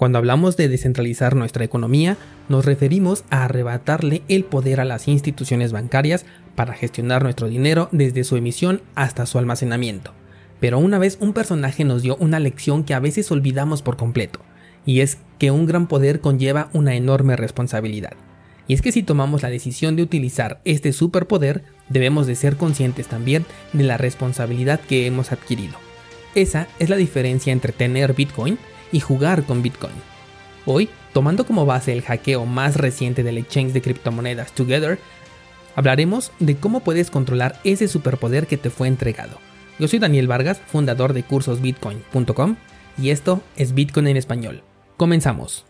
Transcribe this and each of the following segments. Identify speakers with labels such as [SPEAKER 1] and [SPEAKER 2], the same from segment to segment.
[SPEAKER 1] Cuando hablamos de descentralizar nuestra economía, nos referimos a arrebatarle el poder a las instituciones bancarias para gestionar nuestro dinero desde su emisión hasta su almacenamiento. Pero una vez un personaje nos dio una lección que a veces olvidamos por completo, y es que un gran poder conlleva una enorme responsabilidad. Y es que si tomamos la decisión de utilizar este superpoder, debemos de ser conscientes también de la responsabilidad que hemos adquirido. Esa es la diferencia entre tener Bitcoin y jugar con Bitcoin. Hoy, tomando como base el hackeo más reciente del exchange de criptomonedas Together, hablaremos de cómo puedes controlar ese superpoder que te fue entregado. Yo soy Daniel Vargas, fundador de cursosbitcoin.com y esto es Bitcoin en español. Comenzamos.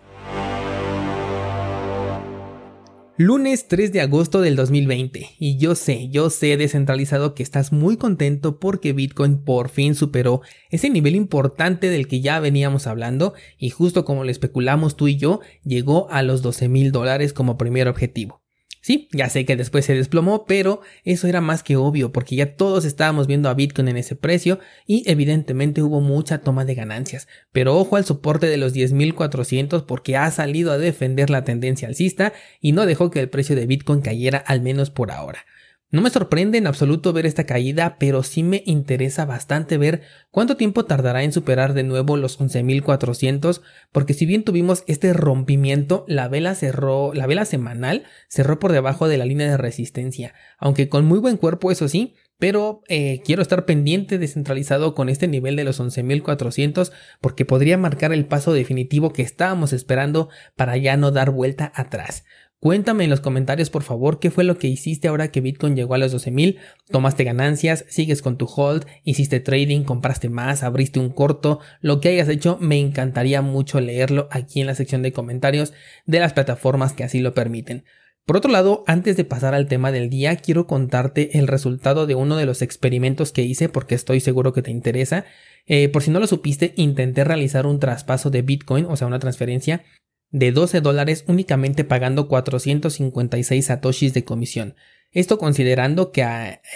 [SPEAKER 1] Lunes 3 de agosto del 2020 y yo sé, yo sé descentralizado que estás muy contento porque Bitcoin por fin superó ese nivel importante del que ya veníamos hablando y justo como lo especulamos tú y yo, llegó a los 12 mil dólares como primer objetivo. Sí, ya sé que después se desplomó, pero eso era más que obvio porque ya todos estábamos viendo a Bitcoin en ese precio y evidentemente hubo mucha toma de ganancias. Pero ojo al soporte de los 10.400 porque ha salido a defender la tendencia alcista y no dejó que el precio de Bitcoin cayera al menos por ahora. No me sorprende en absoluto ver esta caída, pero sí me interesa bastante ver cuánto tiempo tardará en superar de nuevo los 11.400, porque si bien tuvimos este rompimiento, la vela cerró, la vela semanal cerró por debajo de la línea de resistencia, aunque con muy buen cuerpo eso sí, pero eh, quiero estar pendiente descentralizado con este nivel de los 11.400 porque podría marcar el paso definitivo que estábamos esperando para ya no dar vuelta atrás. Cuéntame en los comentarios por favor qué fue lo que hiciste ahora que Bitcoin llegó a los 12.000, tomaste ganancias, sigues con tu hold, hiciste trading, compraste más, abriste un corto, lo que hayas hecho me encantaría mucho leerlo aquí en la sección de comentarios de las plataformas que así lo permiten. Por otro lado, antes de pasar al tema del día, quiero contarte el resultado de uno de los experimentos que hice porque estoy seguro que te interesa. Eh, por si no lo supiste, intenté realizar un traspaso de Bitcoin, o sea, una transferencia de 12 dólares únicamente pagando 456 satoshis de comisión. Esto considerando que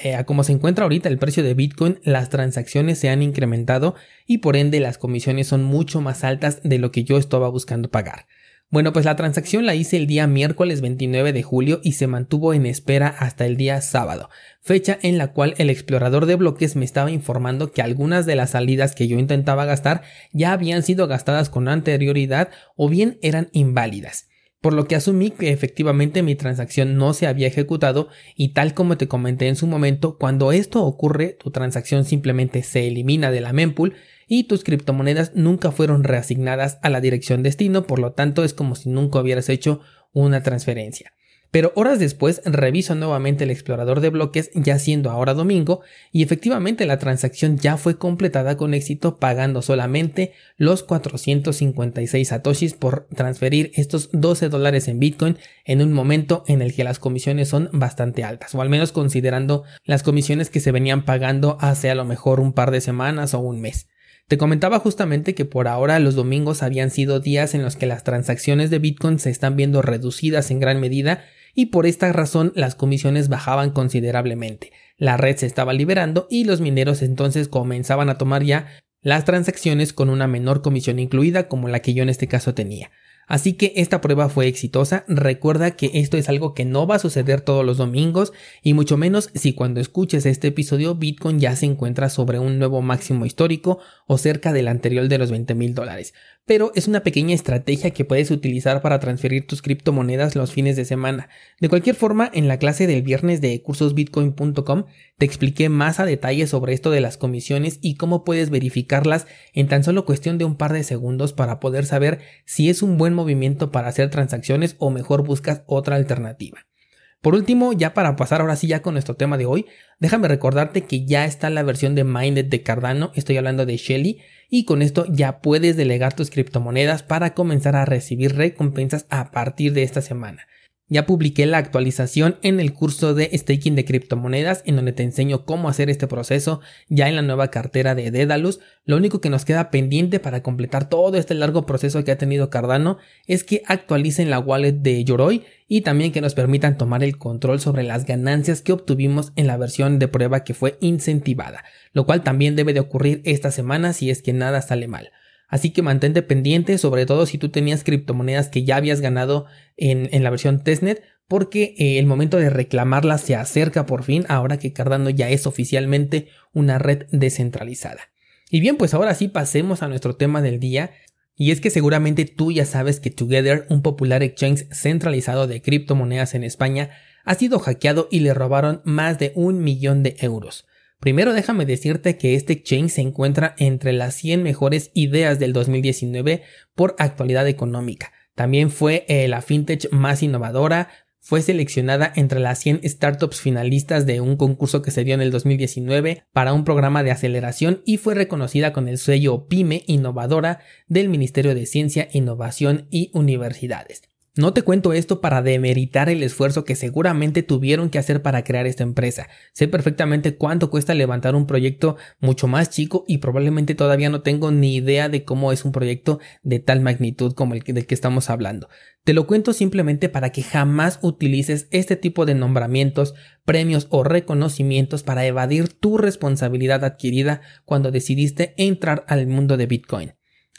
[SPEAKER 1] eh, a, como se encuentra ahorita el precio de Bitcoin, las transacciones se han incrementado y por ende las comisiones son mucho más altas de lo que yo estaba buscando pagar. Bueno, pues la transacción la hice el día miércoles 29 de julio y se mantuvo en espera hasta el día sábado, fecha en la cual el explorador de bloques me estaba informando que algunas de las salidas que yo intentaba gastar ya habían sido gastadas con anterioridad o bien eran inválidas por lo que asumí que efectivamente mi transacción no se había ejecutado y tal como te comenté en su momento, cuando esto ocurre, tu transacción simplemente se elimina de la mempool y tus criptomonedas nunca fueron reasignadas a la dirección destino, por lo tanto es como si nunca hubieras hecho una transferencia. Pero horas después reviso nuevamente el explorador de bloques ya siendo ahora domingo y efectivamente la transacción ya fue completada con éxito pagando solamente los 456 satoshis por transferir estos 12 dólares en Bitcoin en un momento en el que las comisiones son bastante altas o al menos considerando las comisiones que se venían pagando hace a lo mejor un par de semanas o un mes. Te comentaba justamente que por ahora los domingos habían sido días en los que las transacciones de Bitcoin se están viendo reducidas en gran medida y por esta razón las comisiones bajaban considerablemente. La red se estaba liberando y los mineros entonces comenzaban a tomar ya las transacciones con una menor comisión incluida como la que yo en este caso tenía. Así que esta prueba fue exitosa. Recuerda que esto es algo que no va a suceder todos los domingos y mucho menos si cuando escuches este episodio Bitcoin ya se encuentra sobre un nuevo máximo histórico o cerca del anterior de los 20 mil dólares pero es una pequeña estrategia que puedes utilizar para transferir tus criptomonedas los fines de semana. De cualquier forma, en la clase del viernes de cursosbitcoin.com te expliqué más a detalle sobre esto de las comisiones y cómo puedes verificarlas en tan solo cuestión de un par de segundos para poder saber si es un buen movimiento para hacer transacciones o mejor buscas otra alternativa. Por último, ya para pasar ahora sí ya con nuestro tema de hoy, déjame recordarte que ya está la versión de Minded de Cardano, estoy hablando de Shelly, y con esto ya puedes delegar tus criptomonedas para comenzar a recibir recompensas a partir de esta semana. Ya publiqué la actualización en el curso de staking de criptomonedas en donde te enseño cómo hacer este proceso ya en la nueva cartera de Dedalus. Lo único que nos queda pendiente para completar todo este largo proceso que ha tenido Cardano es que actualicen la wallet de Yoroi y también que nos permitan tomar el control sobre las ganancias que obtuvimos en la versión de prueba que fue incentivada, lo cual también debe de ocurrir esta semana si es que nada sale mal. Así que mantente pendiente, sobre todo si tú tenías criptomonedas que ya habías ganado en, la versión testnet, porque eh, el momento de reclamarlas se acerca por fin, ahora que Cardano ya es oficialmente una red descentralizada. Y bien, pues ahora sí pasemos a nuestro tema del día. Y es que seguramente tú ya sabes que Together, un popular exchange centralizado de criptomonedas en España, ha sido hackeado y le robaron más de un millón de euros. Primero déjame decirte que este exchange se encuentra entre las 100 mejores ideas del 2019 por actualidad económica. También fue eh, la fintech más innovadora, fue seleccionada entre las 100 startups finalistas de un concurso que se dio en el 2019 para un programa de aceleración y fue reconocida con el sello PYME Innovadora del Ministerio de Ciencia, Innovación y Universidades. No te cuento esto para demeritar el esfuerzo que seguramente tuvieron que hacer para crear esta empresa. Sé perfectamente cuánto cuesta levantar un proyecto mucho más chico y probablemente todavía no tengo ni idea de cómo es un proyecto de tal magnitud como el del que estamos hablando. Te lo cuento simplemente para que jamás utilices este tipo de nombramientos, premios o reconocimientos para evadir tu responsabilidad adquirida cuando decidiste entrar al mundo de Bitcoin.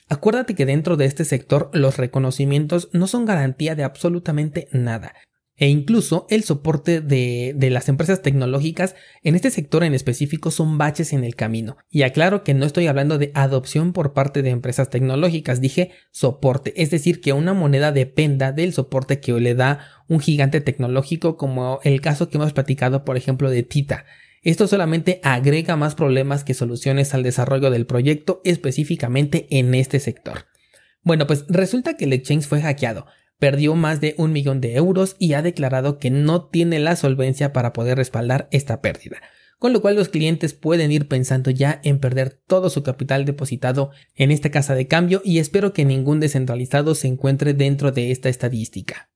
[SPEAKER 1] Acuérdate que dentro de este sector los reconocimientos no son garantía de absolutamente nada. E incluso el soporte de, las empresas tecnológicas en este sector en específico son baches en el camino. Y aclaro que no estoy hablando de adopción por parte de empresas tecnológicas, dije soporte, es decir, que una moneda dependa del soporte que le da un gigante tecnológico como el caso que hemos platicado por ejemplo de Tita. Esto solamente agrega más problemas que soluciones al desarrollo del proyecto específicamente en este sector. Bueno, pues resulta que el exchange fue hackeado, perdió más de un millón de euros y ha declarado que no tiene la solvencia para poder respaldar esta pérdida, con lo cual los clientes pueden ir pensando ya en perder todo su capital depositado en esta casa de cambio y espero que ningún descentralizado se encuentre dentro de esta estadística.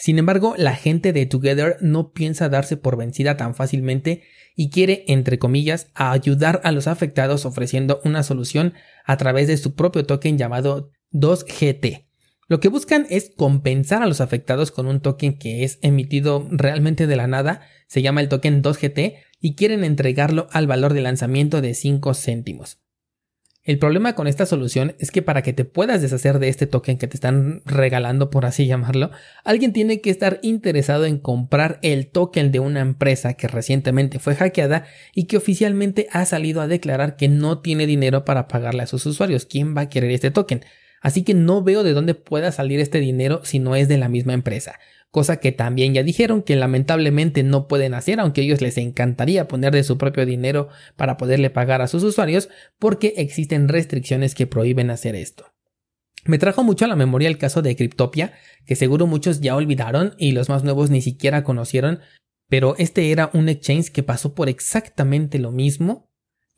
[SPEAKER 1] Sin embargo, la gente de Together no piensa darse por vencida tan fácilmente y quiere, entre comillas, ayudar a los afectados ofreciendo una solución a través de su propio token llamado 2GT. Lo que buscan es compensar a los afectados con un token que es emitido realmente de la nada, se llama el token 2GT, y quieren entregarlo al valor de lanzamiento de 5 céntimos. El problema con esta solución es que para que te puedas deshacer de este token que te están regalando, por así llamarlo, alguien tiene que estar interesado en comprar el token de una empresa que recientemente fue hackeada y que oficialmente ha salido a declarar que no tiene dinero para pagarle a sus usuarios. ¿Quién va a querer este token? Así que no veo de dónde pueda salir este dinero si no es de la misma empresa cosa que también ya dijeron que lamentablemente no pueden hacer, aunque a ellos les encantaría poner de su propio dinero para poderle pagar a sus usuarios, porque existen restricciones que prohíben hacer esto. Me trajo mucho a la memoria el caso de Cryptopia, que seguro muchos ya olvidaron y los más nuevos ni siquiera conocieron, pero este era un exchange que pasó por exactamente lo mismo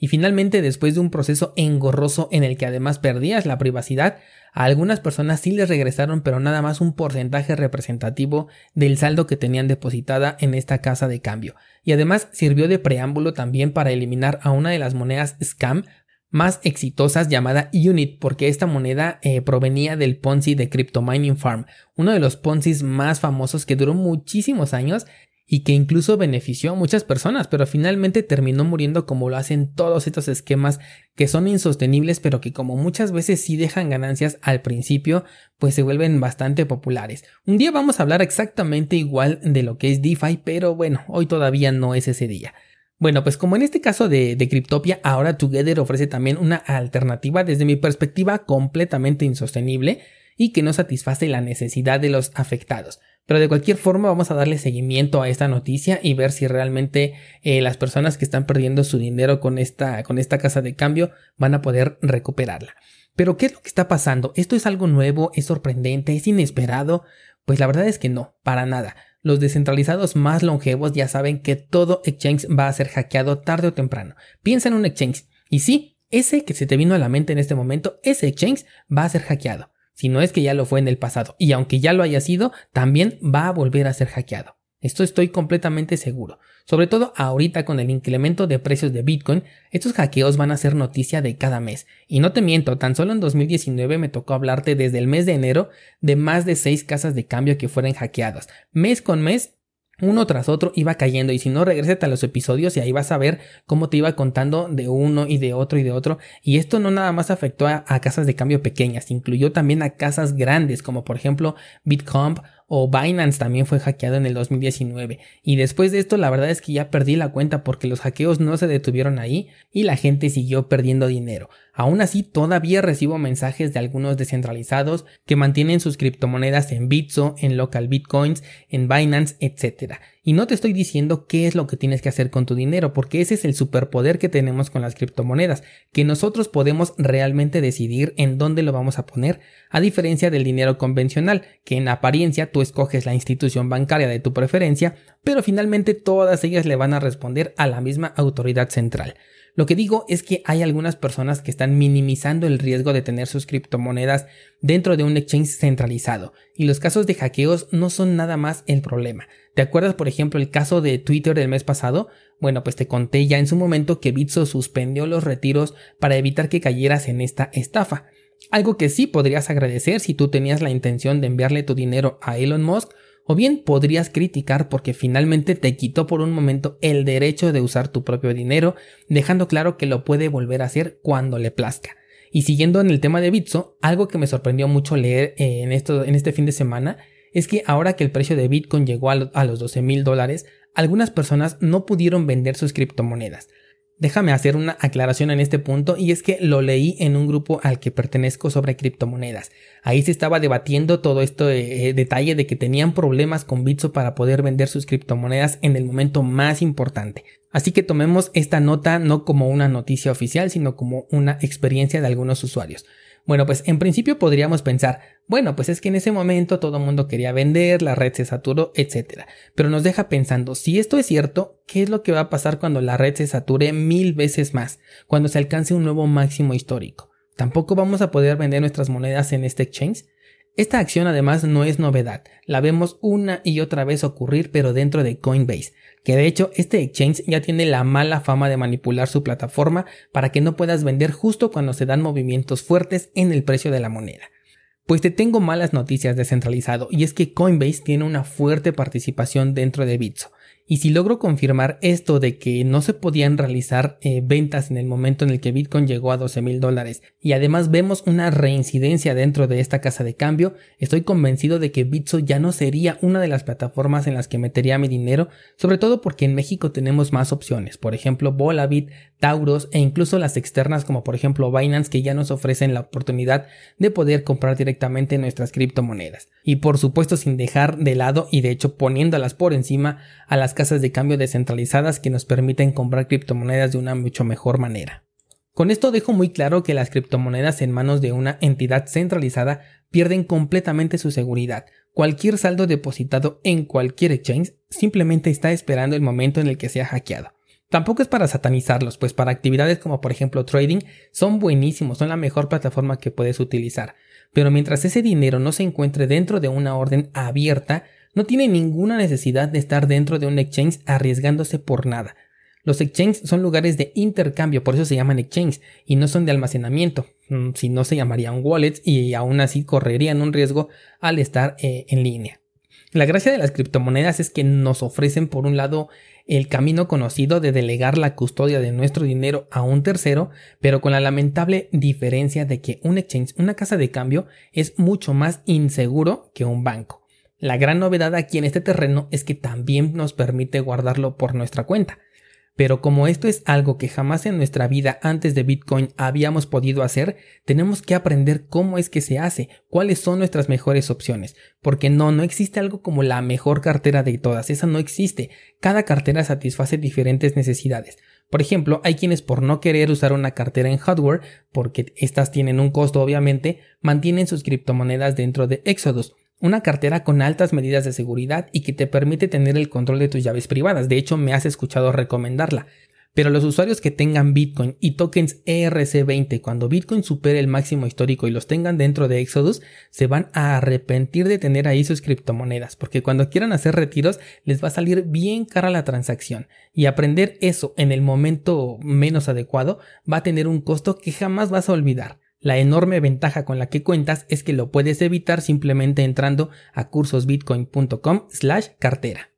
[SPEAKER 1] y finalmente, después de un proceso engorroso en el que además perdías la privacidad, a algunas personas sí les regresaron pero nada más un porcentaje representativo del saldo que tenían depositada en esta casa de cambio. Y además sirvió de preámbulo también para eliminar a una de las monedas scam más exitosas llamada Unit, porque esta moneda eh, provenía del Ponzi de Crypto Mining Farm, uno de los Ponzi más famosos que duró muchísimos años y que incluso benefició a muchas personas, pero finalmente terminó muriendo como lo hacen todos estos esquemas que son insostenibles, pero que como muchas veces sí dejan ganancias al principio, pues se vuelven bastante populares. Un día vamos a hablar exactamente igual de lo que es DeFi, pero bueno, hoy todavía no es ese día. Bueno, pues como en este caso de, Cryptopia, ahora Together ofrece también una alternativa desde mi perspectiva completamente insostenible y que no satisface la necesidad de los afectados. Pero de cualquier forma vamos a darle seguimiento a esta noticia y ver si realmente eh, las personas que están perdiendo su dinero con esta, con esta casa de cambio van a poder recuperarla. Pero ¿qué es lo que está pasando? ¿Esto es algo nuevo? ¿Es sorprendente? ¿Es inesperado? Pues la verdad es que no, para nada. Los descentralizados más longevos ya saben que todo exchange va a ser hackeado tarde o temprano. Piensa en un exchange. Y sí, ese que se te vino a la mente en este momento, ese exchange va a ser hackeado si no es que ya lo fue en el pasado, y aunque ya lo haya sido, también va a volver a ser hackeado. Esto estoy completamente seguro. Sobre todo ahorita con el incremento de precios de Bitcoin, estos hackeos van a ser noticia de cada mes. Y no te miento, tan solo en 2019 me tocó hablarte desde el mes de enero de más de 6 casas de cambio que fueran hackeadas. Mes con mes uno tras otro iba cayendo. Y si no regrésate a los episodios y ahí vas a ver cómo te iba contando de uno y de otro y de otro. Y esto no nada más afectó a, a casas de cambio pequeñas, incluyó también a casas grandes como por ejemplo Bitcomp o Binance también fue hackeado en el 2019 y después de esto la verdad es que ya perdí la cuenta porque los hackeos no se detuvieron ahí y la gente siguió perdiendo dinero. Aún así todavía recibo mensajes de algunos descentralizados que mantienen sus criptomonedas en Bitso, en local bitcoins, en Binance, etc. Y no te estoy diciendo qué es lo que tienes que hacer con tu dinero, porque ese es el superpoder que tenemos con las criptomonedas, que nosotros podemos realmente decidir en dónde lo vamos a poner, a diferencia del dinero convencional, que en apariencia tú escoges la institución bancaria de tu preferencia, pero finalmente todas ellas le van a responder a la misma autoridad central. Lo que digo es que hay algunas personas que están minimizando el riesgo de tener sus criptomonedas dentro de un exchange centralizado, y los casos de hackeos no son nada más el problema. ¿Te acuerdas, por ejemplo, el caso de Twitter del mes pasado? Bueno, pues te conté ya en su momento que Bitso suspendió los retiros para evitar que cayeras en esta estafa. Algo que sí podrías agradecer si tú tenías la intención de enviarle tu dinero a Elon Musk o bien podrías criticar porque finalmente te quitó por un momento el derecho de usar tu propio dinero, dejando claro que lo puede volver a hacer cuando le plazca. Y siguiendo en el tema de Bitso, algo que me sorprendió mucho leer eh, en, esto, en este fin de semana es que ahora que el precio de Bitcoin llegó a, los 12 mil dólares, algunas personas no pudieron vender sus criptomonedas. Déjame hacer una aclaración en este punto y es que lo leí en un grupo al que pertenezco sobre criptomonedas. Ahí se estaba debatiendo todo este eh, detalle de que tenían problemas con Bitso para poder vender sus criptomonedas en el momento más importante. Así que tomemos esta nota no como una noticia oficial, sino como una experiencia de algunos usuarios. Bueno, pues en principio podríamos pensar, bueno, pues es que en ese momento todo el mundo quería vender, la red se saturó, etc. Pero nos deja pensando, si esto es cierto, ¿qué es lo que va a pasar cuando la red se sature mil veces más, cuando se alcance un nuevo máximo histórico? ¿Tampoco vamos a poder vender nuestras monedas en este exchange? Esta acción además no es novedad, la vemos una y otra vez ocurrir pero dentro de Coinbase, que de hecho este exchange ya tiene la mala fama de manipular su plataforma para que no puedas vender justo cuando se dan movimientos fuertes en el precio de la moneda. Pues te tengo malas noticias descentralizado y es que Coinbase tiene una fuerte participación dentro de Bitso. Y si logro confirmar esto de que no se podían realizar eh, ventas en el momento en el que Bitcoin llegó a 12 mil dólares y además vemos una reincidencia dentro de esta casa de cambio, estoy convencido de que Bitso ya no sería una de las plataformas en las que metería mi dinero, sobre todo porque en México tenemos más opciones, por ejemplo Volabit, Tauros e incluso las externas como por ejemplo Binance que ya nos ofrecen la oportunidad de poder comprar directamente nuestras criptomonedas. Y por supuesto sin dejar de lado y de hecho poniéndolas por encima a las de cambio descentralizadas que nos permiten comprar criptomonedas de una mucho mejor manera. Con esto dejo muy claro que las criptomonedas en manos de una entidad centralizada pierden completamente su seguridad. Cualquier saldo depositado en cualquier exchange simplemente está esperando el momento en el que sea hackeado. Tampoco es para satanizarlos, pues para actividades como por ejemplo trading son buenísimos, son la mejor plataforma que puedes utilizar. Pero mientras ese dinero no se encuentre dentro de una orden abierta, no tiene ninguna necesidad de estar dentro de un exchange arriesgándose por nada. Los exchanges son lugares de intercambio, por eso se llaman exchange, y no son de almacenamiento. Mm, si no se llamarían wallets y aún así correrían un riesgo al estar eh, en línea. La gracia de las criptomonedas es que nos ofrecen por un lado el camino conocido de delegar la custodia de nuestro dinero a un tercero, pero con la lamentable diferencia de que un exchange, una casa de cambio, es mucho más inseguro que un banco. La gran novedad aquí en este terreno es que también nos permite guardarlo por nuestra cuenta. Pero como esto es algo que jamás en nuestra vida antes de Bitcoin habíamos podido hacer, tenemos que aprender cómo es que se hace, cuáles son nuestras mejores opciones, porque no, no existe algo como la mejor cartera de todas, esa no existe, cada cartera satisface diferentes necesidades. Por ejemplo, hay quienes por no querer usar una cartera en hardware, porque estas tienen un costo obviamente, mantienen sus criptomonedas dentro de Exodus, una cartera con altas medidas de seguridad y que te permite tener el control de tus llaves privadas. De hecho, me has escuchado recomendarla. Pero los usuarios que tengan Bitcoin y tokens ERC20 cuando Bitcoin supere el máximo histórico y los tengan dentro de Exodus, se van a arrepentir de tener ahí sus criptomonedas, porque cuando quieran hacer retiros les va a salir bien cara la transacción. Y aprender eso en el momento menos adecuado va a tener un costo que jamás vas a olvidar. La enorme ventaja con la que cuentas es que lo puedes evitar simplemente entrando a cursosbitcoin.com slash cartera.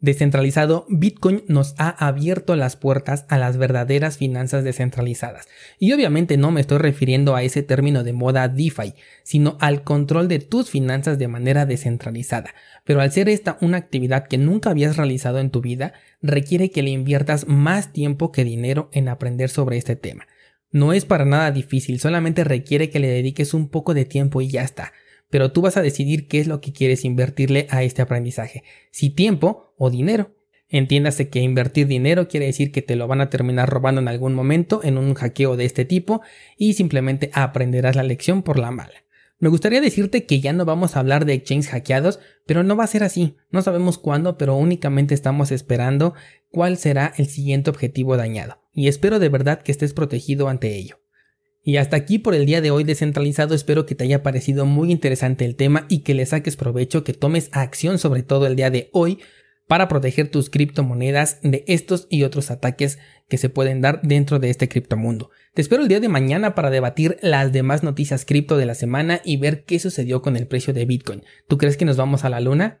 [SPEAKER 1] Descentralizado, Bitcoin nos ha abierto las puertas a las verdaderas finanzas descentralizadas. Y obviamente no me estoy refiriendo a ese término de moda DeFi, sino al control de tus finanzas de manera descentralizada. Pero al ser esta una actividad que nunca habías realizado en tu vida, requiere que le inviertas más tiempo que dinero en aprender sobre este tema. No es para nada difícil, solamente requiere que le dediques un poco de tiempo y ya está pero tú vas a decidir qué es lo que quieres invertirle a este aprendizaje, si tiempo o dinero. Entiéndase que invertir dinero quiere decir que te lo van a terminar robando en algún momento en un hackeo de este tipo y simplemente aprenderás la lección por la mala. Me gustaría decirte que ya no vamos a hablar de exchanges hackeados, pero no va a ser así. No sabemos cuándo, pero únicamente estamos esperando cuál será el siguiente objetivo dañado. Y espero de verdad que estés protegido ante ello. Y hasta aquí por el día de hoy descentralizado, espero que te haya parecido muy interesante el tema y que le saques provecho, que tomes acción sobre todo el día de hoy para proteger tus criptomonedas de estos y otros ataques que se pueden dar dentro de este criptomundo. Te espero el día de mañana para debatir las demás noticias cripto de la semana y ver qué sucedió con el precio de Bitcoin. ¿Tú crees que nos vamos a la luna?